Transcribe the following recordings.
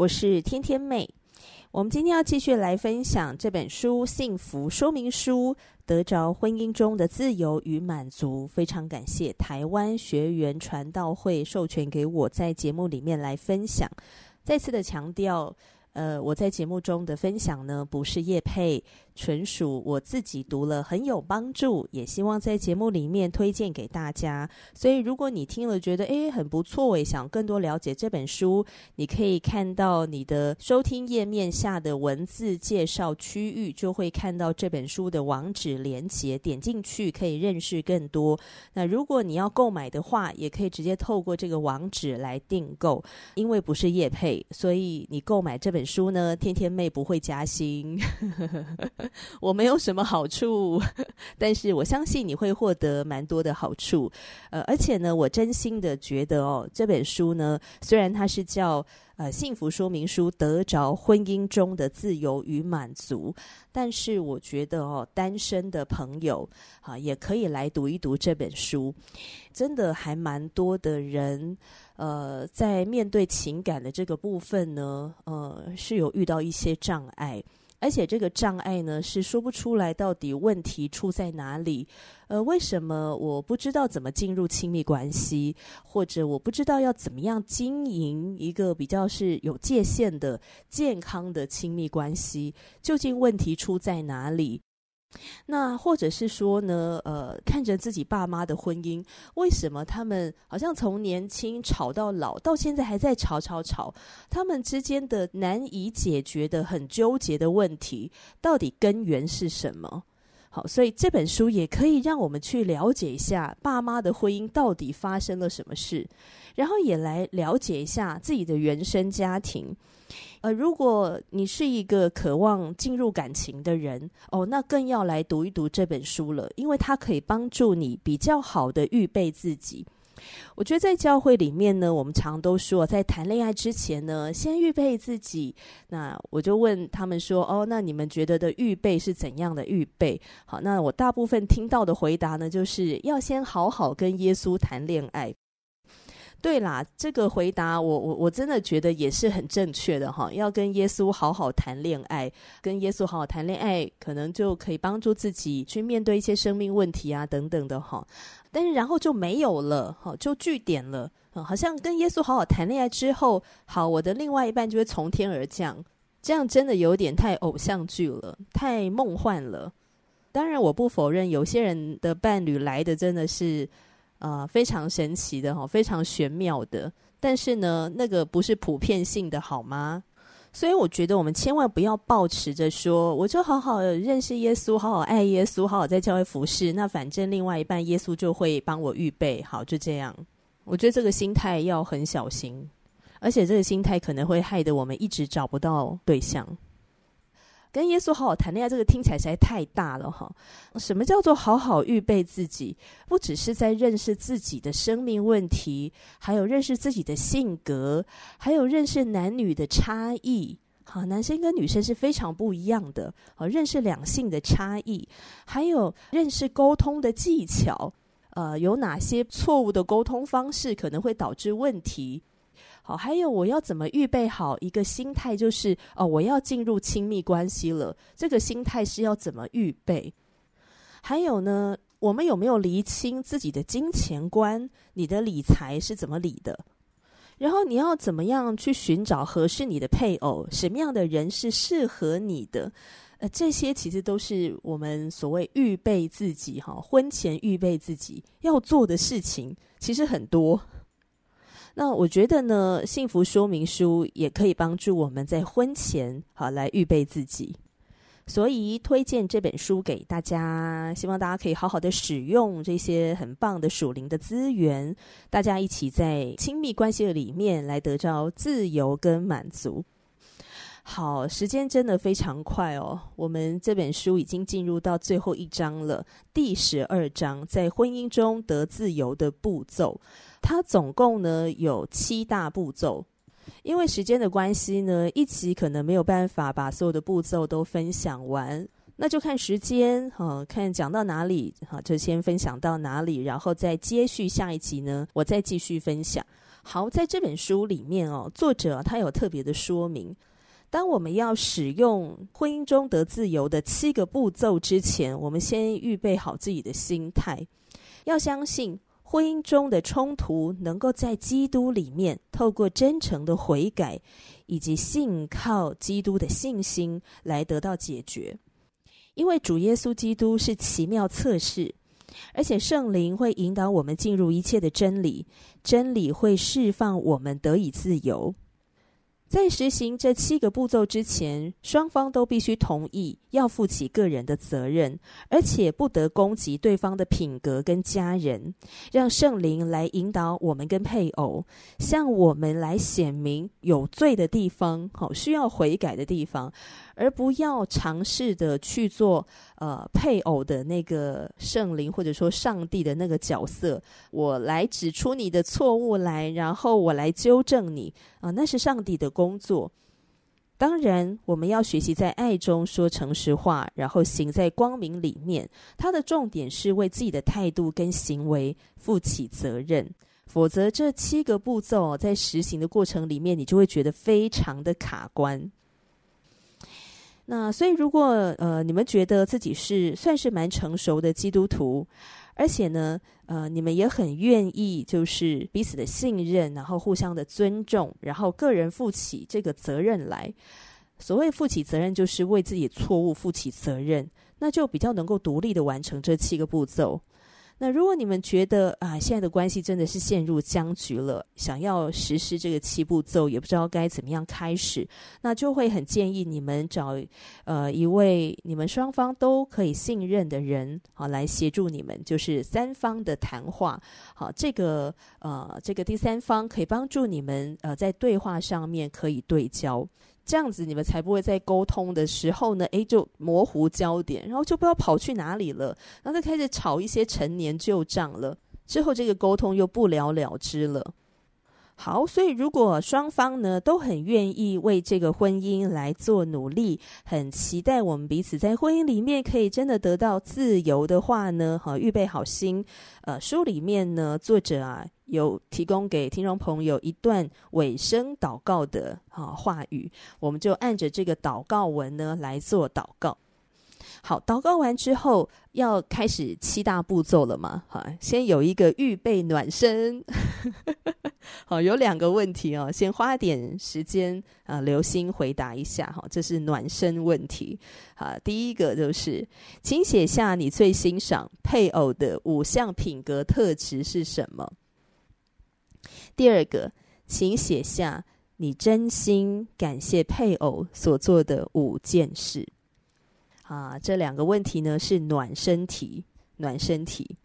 我是天天妹。我们今天要继续来分享这本书《幸福说明书》，得着婚姻中的自由与满足。非常感谢台湾学员传道会授权给我在节目里面来分享。再次的强调，呃，我在节目中的分享呢，不是叶佩。纯属我自己读了很有帮助，也希望在节目里面推荐给大家。所以如果你听了觉得诶很不错，也想更多了解这本书，你可以看到你的收听页面下的文字介绍区域，就会看到这本书的网址连接，点进去可以认识更多。那如果你要购买的话，也可以直接透过这个网址来订购。因为不是业配，所以你购买这本书呢，天天妹不会加薪。我没有什么好处，但是我相信你会获得蛮多的好处。呃，而且呢，我真心的觉得哦，这本书呢，虽然它是叫呃幸福说明书，得着婚姻中的自由与满足，但是我觉得哦，单身的朋友啊，也可以来读一读这本书。真的还蛮多的人，呃，在面对情感的这个部分呢，呃，是有遇到一些障碍。而且这个障碍呢，是说不出来到底问题出在哪里。呃，为什么我不知道怎么进入亲密关系，或者我不知道要怎么样经营一个比较是有界限的健康的亲密关系？究竟问题出在哪里？那或者是说呢，呃，看着自己爸妈的婚姻，为什么他们好像从年轻吵到老，到现在还在吵吵吵？他们之间的难以解决的、很纠结的问题，到底根源是什么？好，所以这本书也可以让我们去了解一下爸妈的婚姻到底发生了什么事，然后也来了解一下自己的原生家庭。呃，如果你是一个渴望进入感情的人，哦，那更要来读一读这本书了，因为它可以帮助你比较好的预备自己。我觉得在教会里面呢，我们常都说，在谈恋爱之前呢，先预备自己。那我就问他们说，哦，那你们觉得的预备是怎样的预备？好，那我大部分听到的回答呢，就是要先好好跟耶稣谈恋爱。对啦，这个回答我我我真的觉得也是很正确的哈。要跟耶稣好好谈恋爱，跟耶稣好好谈恋爱，可能就可以帮助自己去面对一些生命问题啊等等的哈。但是然后就没有了哈，就句点了。好像跟耶稣好好谈恋爱之后，好，我的另外一半就会从天而降，这样真的有点太偶像剧了，太梦幻了。当然，我不否认有些人的伴侣来的真的是。啊、非常神奇的哈，非常玄妙的，但是呢，那个不是普遍性的，好吗？所以我觉得我们千万不要抱持着说，我就好好认识耶稣，好好爱耶稣，好好在教会服侍，那反正另外一半耶稣就会帮我预备好，就这样。我觉得这个心态要很小心，而且这个心态可能会害得我们一直找不到对象。跟耶稣好好谈恋爱，这个听起来实在太大了哈。什么叫做好好预备自己？不只是在认识自己的生命问题，还有认识自己的性格，还有认识男女的差异。好，男生跟女生是非常不一样的。好，认识两性的差异，还有认识沟通的技巧。呃，有哪些错误的沟通方式可能会导致问题？好，还有我要怎么预备好一个心态，就是哦，我要进入亲密关系了。这个心态是要怎么预备？还有呢，我们有没有厘清自己的金钱观？你的理财是怎么理的？然后你要怎么样去寻找合适你的配偶？什么样的人是适合你的？呃，这些其实都是我们所谓预备自己哈，婚前预备自己要做的事情，其实很多。那我觉得呢，幸福说明书也可以帮助我们在婚前好来预备自己。所以推荐这本书给大家，希望大家可以好好的使用这些很棒的属灵的资源，大家一起在亲密关系的里面来得到自由跟满足。好，时间真的非常快哦，我们这本书已经进入到最后一章了，第十二章，在婚姻中得自由的步骤，它总共呢有七大步骤。因为时间的关系呢，一期可能没有办法把所有的步骤都分享完，那就看时间哈、啊，看讲到哪里哈、啊，就先分享到哪里，然后再接续下一集呢，我再继续分享。好，在这本书里面哦，作者他有特别的说明，当我们要使用婚姻中得自由的七个步骤之前，我们先预备好自己的心态，要相信。婚姻中的冲突能够在基督里面，透过真诚的悔改以及信靠基督的信心来得到解决。因为主耶稣基督是奇妙测试，而且圣灵会引导我们进入一切的真理，真理会释放我们得以自由。在实行这七个步骤之前，双方都必须同意要负起个人的责任，而且不得攻击对方的品格跟家人。让圣灵来引导我们跟配偶，向我们来显明有罪的地方，好需要悔改的地方。而不要尝试的去做呃配偶的那个圣灵或者说上帝的那个角色，我来指出你的错误来，然后我来纠正你啊、那是上帝的工作。当然，我们要学习在爱中说诚实话，然后行在光明里面。它的重点是为自己的态度跟行为负起责任，否则这七个步骤在实行的过程里面，你就会觉得非常的卡关。那所以，如果呃你们觉得自己是算是蛮成熟的基督徒，而且呢，呃你们也很愿意就是彼此的信任，然后互相的尊重，然后个人负起这个责任来。所谓负起责任，就是为自己错误负起责任，那就比较能够独立的完成这七个步骤。那如果你们觉得啊，现在的关系真的是陷入僵局了，想要实施这个七步骤，也不知道该怎么样开始，那就会很建议你们找呃一位你们双方都可以信任的人，好来协助你们，就是三方的谈话。好，这个呃这个第三方可以帮助你们呃在对话上面可以对焦。这样子，你们才不会在沟通的时候呢，诶，就模糊焦点，然后就不知道跑去哪里了，然后就开始吵一些陈年旧账了。之后这个沟通又不了了之了。好，所以如果双方呢都很愿意为这个婚姻来做努力，很期待我们彼此在婚姻里面可以真的得到自由的话呢，好，预备好心。呃，书里面呢，作者啊有提供给听众朋友一段尾声祷告的啊话语，我们就按着这个祷告文呢来做祷告。好，祷告完之后要开始七大步骤了嘛？好，先有一个预备暖身。好，有两个问题哦，先花点时间啊，留心回答一下哈。这是暖身问题。好，第一个就是，请写下你最欣赏配偶的五项品格特质是什么？第二个，请写下你真心感谢配偶所做的五件事。啊，这两个问题呢是暖身题，暖身题，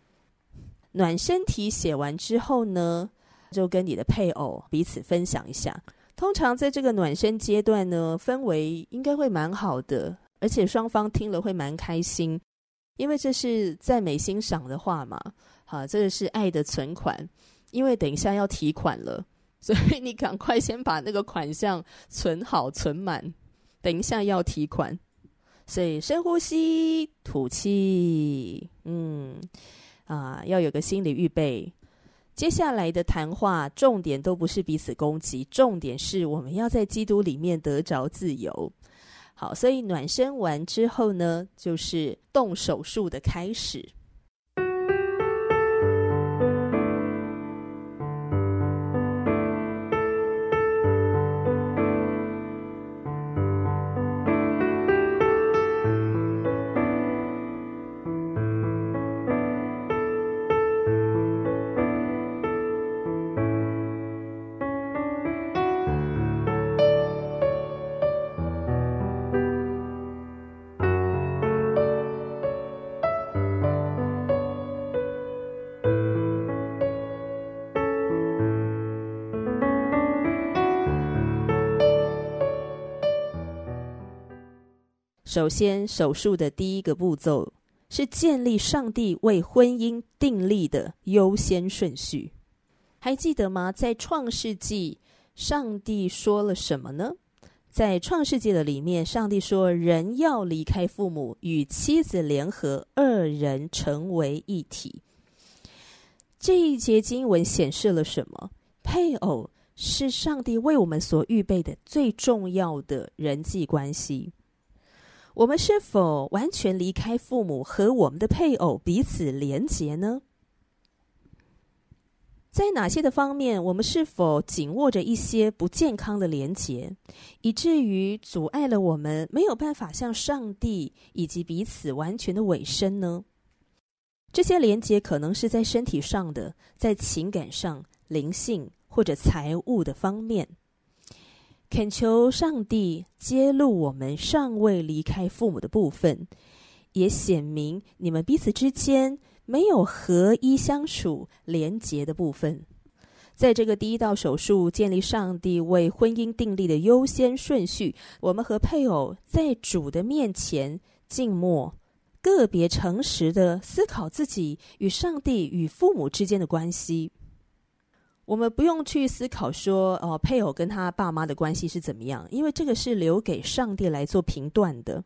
暖身题写完之后呢，就跟你的配偶彼此分享一下。通常在这个暖身阶段呢，氛围应该会蛮好的，而且双方听了会蛮开心，因为这是赞美欣赏的话嘛。好，这个是爱的存款，因为等一下要提款了，所以你赶快先把那个款项存好存满，等一下要提款。所以深呼吸，吐气，嗯，啊，要有个心理预备。接下来的谈话重点都不是彼此攻击，重点是我们要在基督里面得着自由。好，所以暖身完之后呢，就是动手术的开始。首先，手术的第一个步骤是建立上帝为婚姻订立的优先顺序。还记得吗？在创世纪，上帝说了什么呢？在创世纪的里面，上帝说：“人要离开父母，与妻子联合，二人成为一体。”这一节经文显示了什么？配偶是上帝为我们所预备的最重要的人际关系。我们是否完全离开父母，和我们的配偶彼此连结呢？在哪些的方面，我们是否紧握着一些不健康的连结，以至于阻碍了我们没有办法向上帝以及彼此完全的委身呢？这些连结可能是在身体上的，在情感上、灵性或者财务的方面。恳求上帝揭露我们尚未离开父母的部分，也显明你们彼此之间。没有合一相处连结的部分，在这个第一道手术建立上帝为婚姻订立的优先顺序，我们和配偶在主的面前静默，个别诚实的思考自己与上帝与父母之间的关系。我们不用去思考说，哦，配偶跟他爸妈的关系是怎么样，因为这个是留给上帝来做评断的。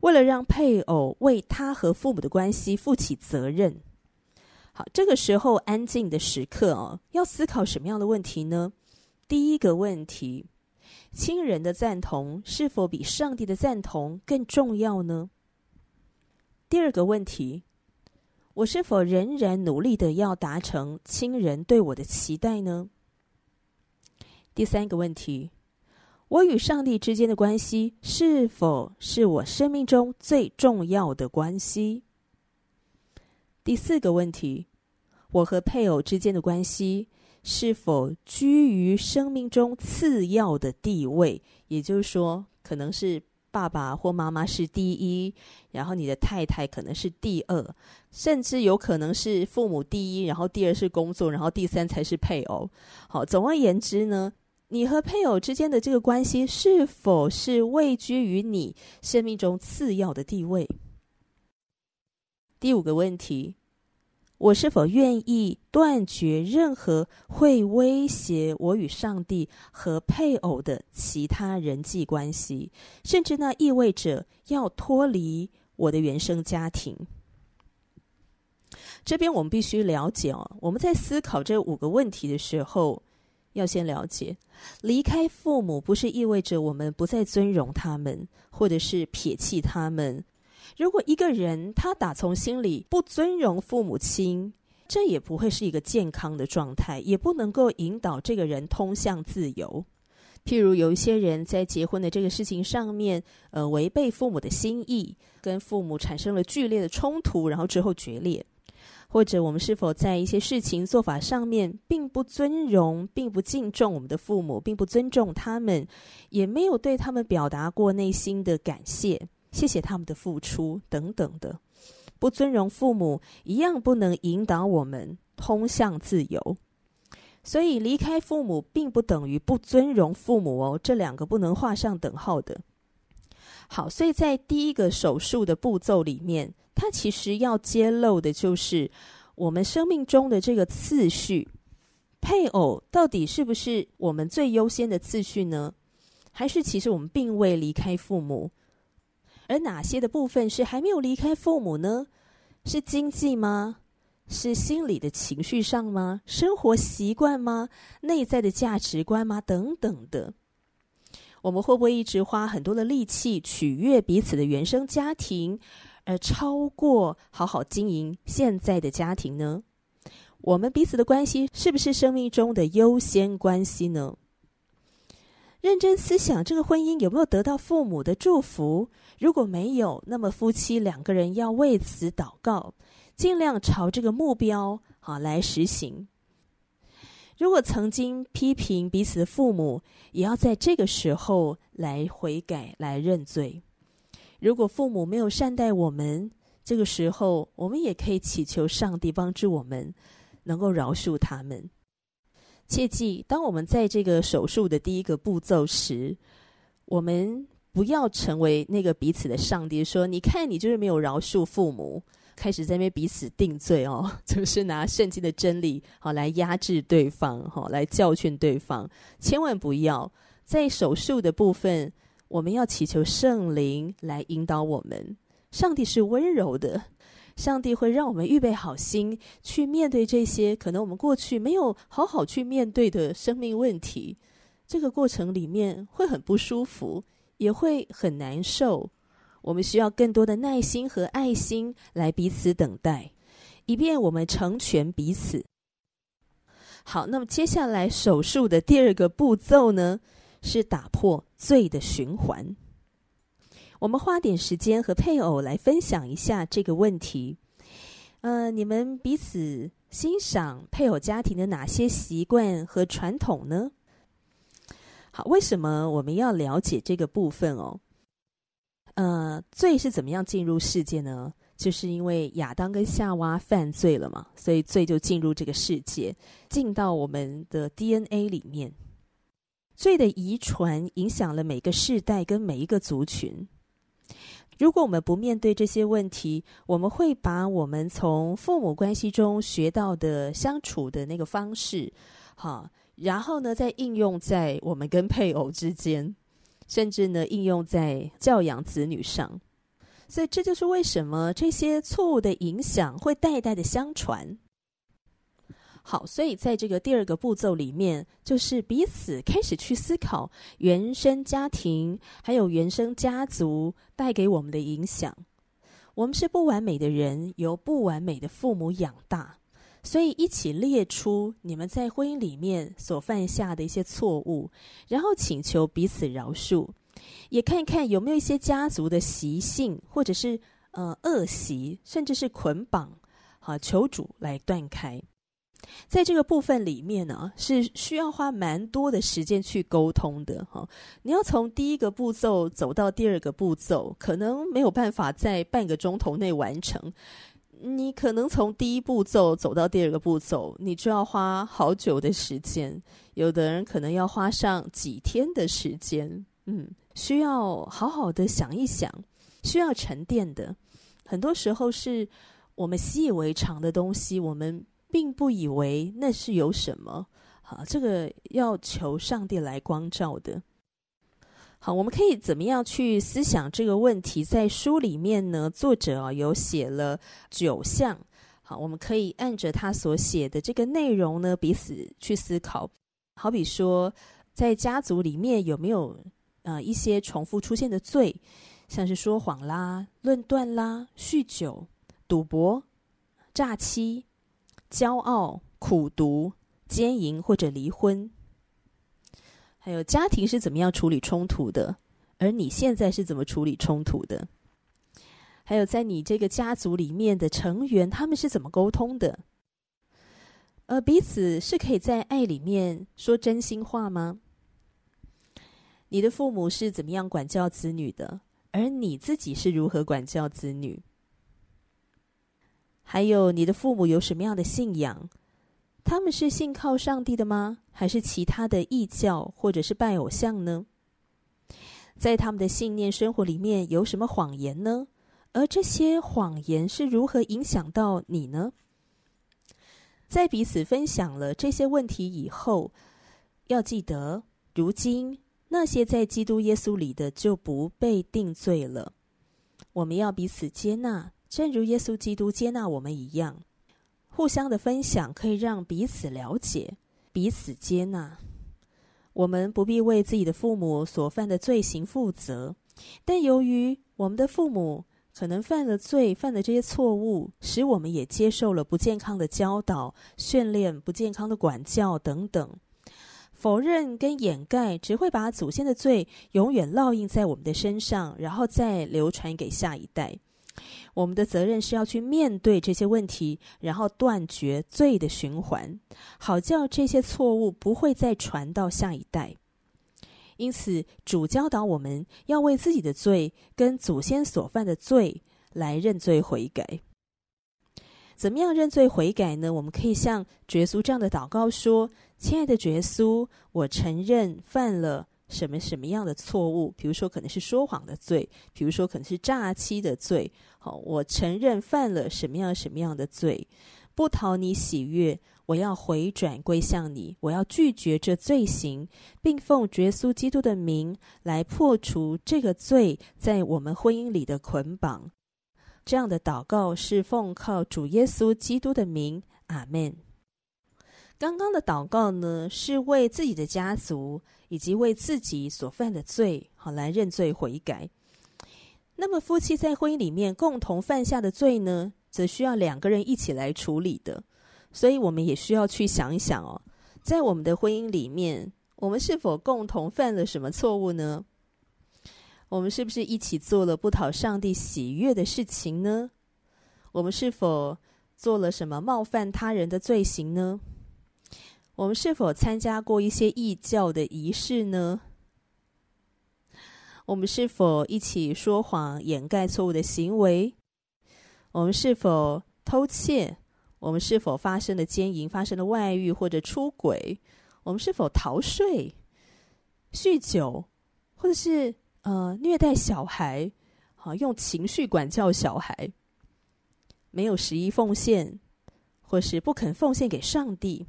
为了让配偶为他和父母的关系负起责任，好，这个时候安静的时刻哦，要思考什么样的问题呢？第一个问题，亲人的赞同是否比上帝的赞同更重要呢？第二个问题，我是否仍然努力的要达成亲人对我的期待呢？第三个问题。我与上帝之间的关系是否是我生命中最重要的关系？第四个问题，我和配偶之间的关系是否居于生命中次要的地位？也就是说，可能是爸爸或妈妈是第一，然后你的太太可能是第二，甚至有可能是父母第一，然后第二是工作，然后第三才是配偶。好，总而言之呢，你和配偶之间的这个关系是否是位居于你生命中次要的地位？第五个问题，我是否愿意断绝任何会威胁我与上帝和配偶的其他人际关系，甚至那意味着要脱离我的原生家庭？这边我们必须了解哦，我们在思考这五个问题的时候。要先了解，离开父母不是意味着我们不再尊荣他们，或者是撇弃他们。如果一个人他打从心里不尊荣父母亲，这也不会是一个健康的状态，也不能够引导这个人通向自由。譬如有一些人在结婚的这个事情上面，呃，违背父母的心意，跟父母产生了剧烈的冲突，然后之后决裂。或者我们是否在一些事情做法上面，并不尊荣，并不敬重我们的父母，并不尊重他们，也没有对他们表达过内心的感谢，谢谢他们的付出等等的，不尊荣父母，一样不能引导我们通向自由。所以离开父母并不等于不尊荣父母哦，这两个不能画上等号的。好，所以在第一个手术的步骤里面。它其实要揭露的就是我们生命中的这个次序，配偶到底是不是我们最优先的次序呢？还是其实我们并未离开父母？而哪些的部分是还没有离开父母呢？是经济吗？是心理的情绪上吗？生活习惯吗？内在的价值观吗？等等的。我们会不会一直花很多的力气取悦彼此的原生家庭？而超过好好经营现在的家庭呢？我们彼此的关系是不是生命中的优先关系呢？认真思想，这个婚姻有没有得到父母的祝福？如果没有，那么夫妻两个人要为此祷告，尽量朝这个目标好来实行。如果曾经批评彼此的父母，也要在这个时候来悔改，来认罪。如果父母没有善待我们，这个时候我们也可以祈求上帝帮助我们，能够饶恕他们。切记，当我们在这个手术的第一个步骤时，我们不要成为那个彼此的上帝，说你看你就是没有饶恕父母，开始在那边彼此定罪哦，就是拿圣经的真理好来压制对方，好来教训对方，千万不要在手术的部分，我们要祈求圣灵来引导我们。上帝是温柔的。上帝会让我们预备好心去面对这些可能我们过去没有好好去面对的生命问题。这个过程里面会很不舒服，也会很难受。我们需要更多的耐心和爱心来彼此等待，以便我们成全彼此。好，那么接下来手术的第二个步骤呢，是打破罪的循环。我们花点时间和配偶来分享一下这个问题。呃，你们彼此欣赏配偶家庭的哪些习惯和传统呢？好，为什么我们要了解这个部分哦？呃，罪是怎么样进入世界呢？就是因为亚当跟夏娃犯罪了嘛，所以罪就进入这个世界，进到我们的 DNA 里面。罪的遗传影响了每个世代跟每一个族群。如果我们不面对这些问题，我们会把我们从父母关系中学到的相处的那个方式，哈，然后呢，再应用在我们跟配偶之间，甚至呢，应用在教养子女上。所以，这就是为什么这些错误的影响会代代的相传。好，所以在这个第二个步骤里面，就是彼此开始去思考原生家庭还有原生家族带给我们的影响。我们是不完美的人，由不完美的父母养大，所以一起列出你们在婚姻里面所犯下的一些错误，然后请求彼此饶恕，也看一看有没有一些家族的习性，或者是呃恶习，甚至是捆绑，好，求主来断开。在这个部分里面呢，是需要花蛮多的时间去沟通的哈。你要从第一个步骤走到第二个步骤，可能没有办法在半个钟头内完成。你可能从第一步骤走到第二个步骤，你就要花好久的时间。有的人可能要花上几天的时间，嗯，需要好好的想一想，需要沉淀的。很多时候是我们习以为常的东西，我们。并不以为那是有什么，好，这个要求上帝来光照的。好，我们可以怎么样去思想这个问题？在书里面呢，作者啊有写了九项。好，我们可以按着他所写的这个内容呢，彼此去思考。好比说，在家族里面有没有呃一些重复出现的罪，像是说谎啦、论断啦、酗酒、赌博、诈欺。骄傲、苦读、奸淫或者离婚，还有家庭是怎么样处理冲突的？而你现在是怎么处理冲突的？还有在你这个家族里面的成员，他们是怎么沟通的？呃，彼此是可以在爱里面说真心话吗？你的父母是怎么样管教子女的？而你自己是如何管教子女？还有你的父母有什么样的信仰？他们是信靠上帝的吗？还是其他的异教或者是拜偶像呢？在他们的信念生活里面有什么谎言呢？而这些谎言是如何影响到你呢？在彼此分享了这些问题以后，要记得，如今那些在基督耶稣里的就不被定罪了。我们要彼此接纳。正如耶稣基督接纳我们一样，互相的分享可以让彼此了解、彼此接纳。我们不必为自己的父母所犯的罪行负责，但由于我们的父母可能犯了罪、犯了这些错误，使我们也接受了不健康的教导、训练、不健康的管教等等。否认跟掩盖只会把祖先的罪永远烙印在我们的身上，然后再流传给下一代。我们的责任是要去面对这些问题，然后断绝罪的循环，好叫这些错误不会再传到下一代。因此，主教导我们要为自己的罪跟祖先所犯的罪来认罪悔改。怎么样认罪悔改呢？我们可以像主耶稣这样的祷告说：“亲爱的主耶稣，我承认犯了什么什么样的错误，比如说可能是说谎的罪，比如说可能是诈欺的罪。好，我承认犯了什么样什么样的罪，不讨你喜悦，我要回转归向你，我要拒绝这罪行，并奉耶稣基督的名来破除这个罪在我们婚姻里的捆绑。这样的祷告是奉靠主耶稣基督的名，阿门。刚刚的祷告呢，是为自己的家族以及为自己所犯的罪，好来认罪悔改。那么夫妻在婚姻里面共同犯下的罪呢，则需要两个人一起来处理的。所以，我们也需要去想一想哦，在我们的婚姻里面，我们是否共同犯了什么错误呢？我们是不是一起做了不讨上帝喜悦的事情呢？我们是否做了什么冒犯他人的罪行呢？我们是否参加过一些异教的仪式呢？我们是否一起说谎掩盖错误的行为？我们是否偷窃？我们是否发生了奸淫、发生了外遇或者出轨？我们是否逃税、酗酒，或者是呃虐待小孩？好，用情绪管教小孩？没有十一奉献，或是不肯奉献给上帝？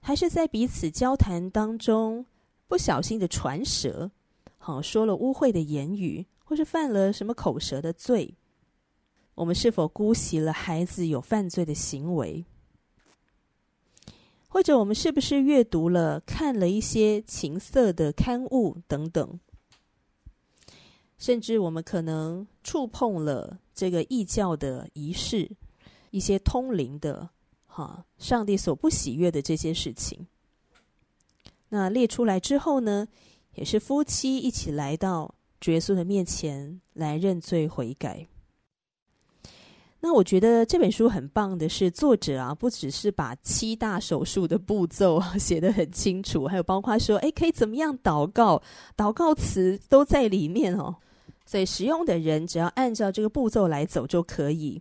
还是在彼此交谈当中不小心的传舌，好，说了污秽的言语，或是犯了什么口舌的罪？我们是否姑息了孩子有犯罪的行为？或者我们是不是阅读了、看了一些情色的刊物等等？甚至我们可能触碰了这个异教的仪式，一些通灵的。啊，上帝所不喜悦的这些事情，那列出来之后呢，也是夫妻一起来到耶稣的面前来认罪悔改。那我觉得这本书很棒的是，作者啊，不只是把七大手术的步骤 写得很清楚，还有包括说，哎，可以怎么样祷告，祷告词都在里面哦。所以使用的人只要按照这个步骤来走就可以。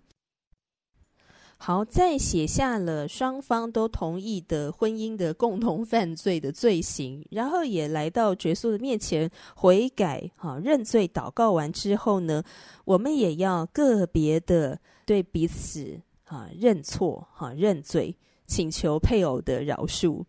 好，再写下了双方都同意的婚姻的共同犯罪的罪行，然后也来到耶稣的面前悔改，哈，认罪祷告完之后呢，我们也要个别的对彼此啊认错，哈，认罪，请求配偶的饶恕。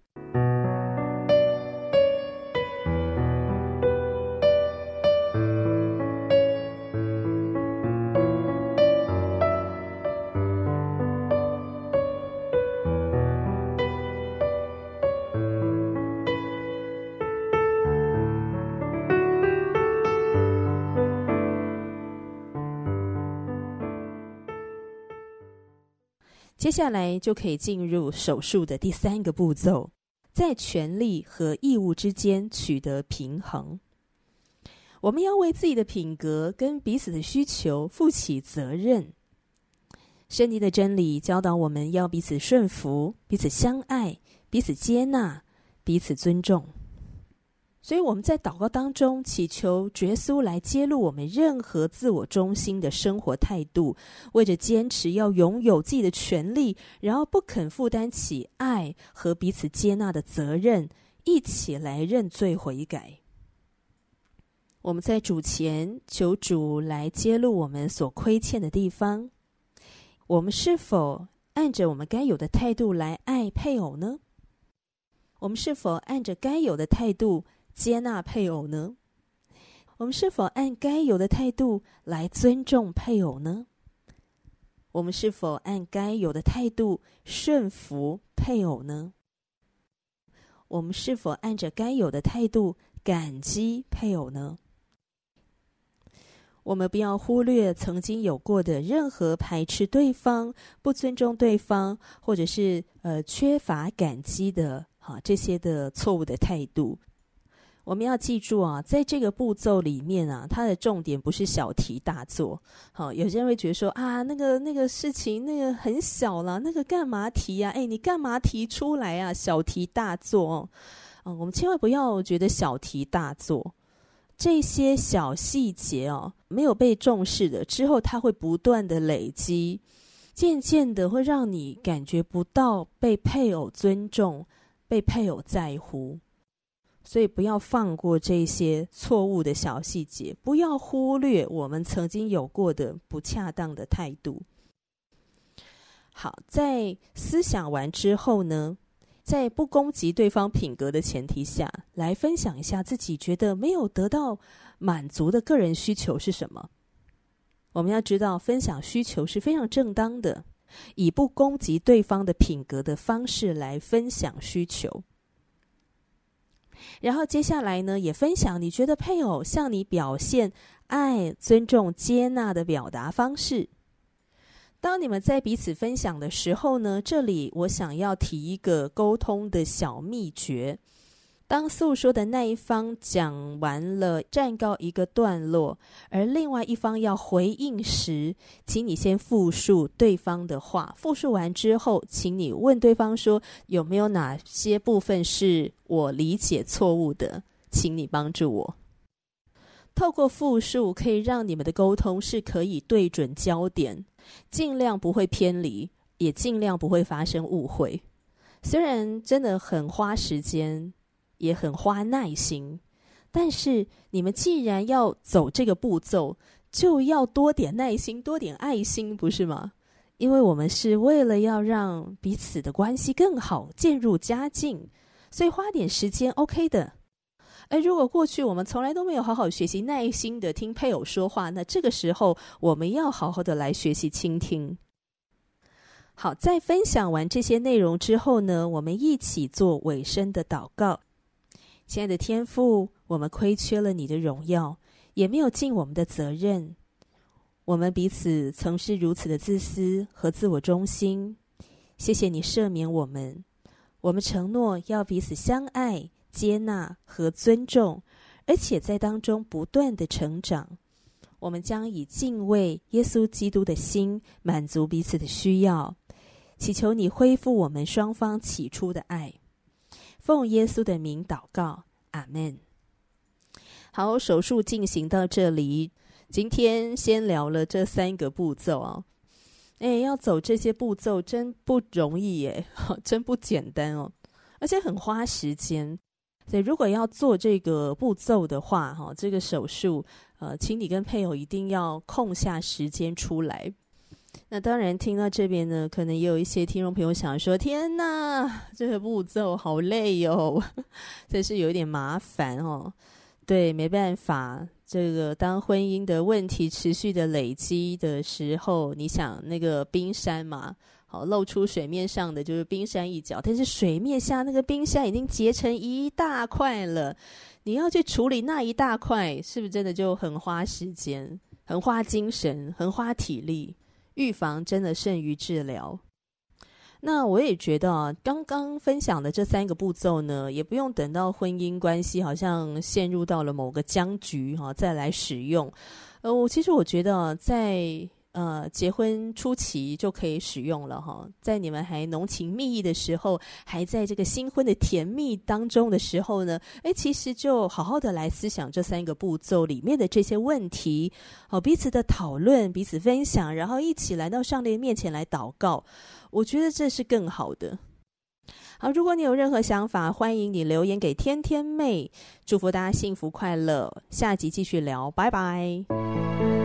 接下来就可以进入手术的第三个步骤，在权利和义务之间取得平衡。我们要为自己的品格跟彼此的需求负起责任。圣经的真理教导我们要彼此顺服、彼此相爱、彼此接纳、彼此尊重。所以我们在祷告当中祈求耶稣来揭露我们任何自我中心的生活态度，为着坚持要拥有自己的权利，然后不肯负担起爱和彼此接纳的责任，一起来认罪悔改。我们在主前求主来揭露我们所亏欠的地方。我们是否按着我们该有的态度来爱配偶呢？我们是否按着该有的态度接纳配偶呢？我们是否按该有的态度来尊重配偶呢？我们是否按该有的态度顺服配偶呢？我们是否按着该有的态度感激配偶呢？我们不要忽略曾经有过的任何排斥对方、不尊重对方，或者是呃缺乏感激的哈这些的错误的态度。我们要记住啊，在这个步骤里面啊，它的重点不是小题大做。好，有些人会觉得说啊，那个那个事情那个很小啦，那个干嘛提呀？哎，你干嘛提出来啊？小题大做哦。啊，我们千万不要觉得小题大做，这些小细节哦，没有被重视的之后，它会不断的累积，渐渐的会让你感觉不到被配偶尊重，被配偶在乎。所以不要放过这些错误的小细节，不要忽略我们曾经有过的不恰当的态度。好，在思想完之后呢，在不攻击对方品格的前提下，来分享一下自己觉得没有得到满足的个人需求是什么。我们要知道，分享需求是非常正当的，以不攻击对方的品格的方式来分享需求。然后接下来呢，也分享你觉得配偶向你表现爱、尊重、接纳的表达方式。当你们在彼此分享的时候呢，这里我想要提一个沟通的小秘诀。当诉说的那一方讲完了，暂告一个段落，而另外一方要回应时，请你先复述对方的话。复述完之后，请你问对方说：“有没有哪些部分是我理解错误的？请你帮助我。”透过复述，可以让你们的沟通是可以对准焦点，尽量不会偏离，也尽量不会发生误会。虽然真的很花时间。也很花耐心，但是你们既然要走这个步骤，就要多点耐心，多点爱心，不是吗？因为我们是为了要让彼此的关系更好，渐入佳境，所以花点时间 OK 的。而如果过去我们从来都没有好好学习耐心的听配偶说话，那这个时候我们要好好的来学习倾听。好，在分享完这些内容之后呢，我们一起做尾声的祷告。亲爱的天父，我们亏缺了你的荣耀，也没有尽我们的责任。我们彼此曾是如此的自私和自我中心。谢谢你赦免我们。我们承诺要彼此相爱、接纳和尊重，而且在当中不断的成长。我们将以敬畏耶稣基督的心，满足彼此的需要，祈求你恢复我们双方起初的爱。奉耶稣的名祷告，阿门。好，手术进行到这里，今天先聊了这三个步骤啊。哎，要走这些步骤真不容易耶，真不简单哦，而且很花时间。所以如果要做这个步骤的话，哈，这个手术，呃，请你跟配偶一定要空下时间出来。那当然，听到这边呢，可能也有一些听众朋友想说：“天哪，这个步骤好累哟，真是有点麻烦哦。”对，没办法，这个当婚姻的问题持续的累积的时候，你想那个冰山嘛，好，露出水面上的就是冰山一角，但是水面下那个冰山已经结成一大块了，你要去处理那一大块，是不是真的就很花时间、很花精神、很花体力？预防真的胜于治疗。那我也觉得啊，刚刚分享的这三个步骤呢，也不用等到婚姻关系好像陷入到了某个僵局哈，再来使用。呃，我其实我觉得啊在。呃，结婚初期就可以使用了哈，在你们还浓情蜜意的时候，还在这个新婚的甜蜜当中的时候呢，诶，其实就好好的来思想这三个步骤里面的这些问题，好，彼此的讨论，彼此分享，然后一起来到上帝面前来祷告，我觉得这是更好的。好，如果你有任何想法，欢迎你留言给天天妹，祝福大家幸福快乐，下集继续聊，拜拜。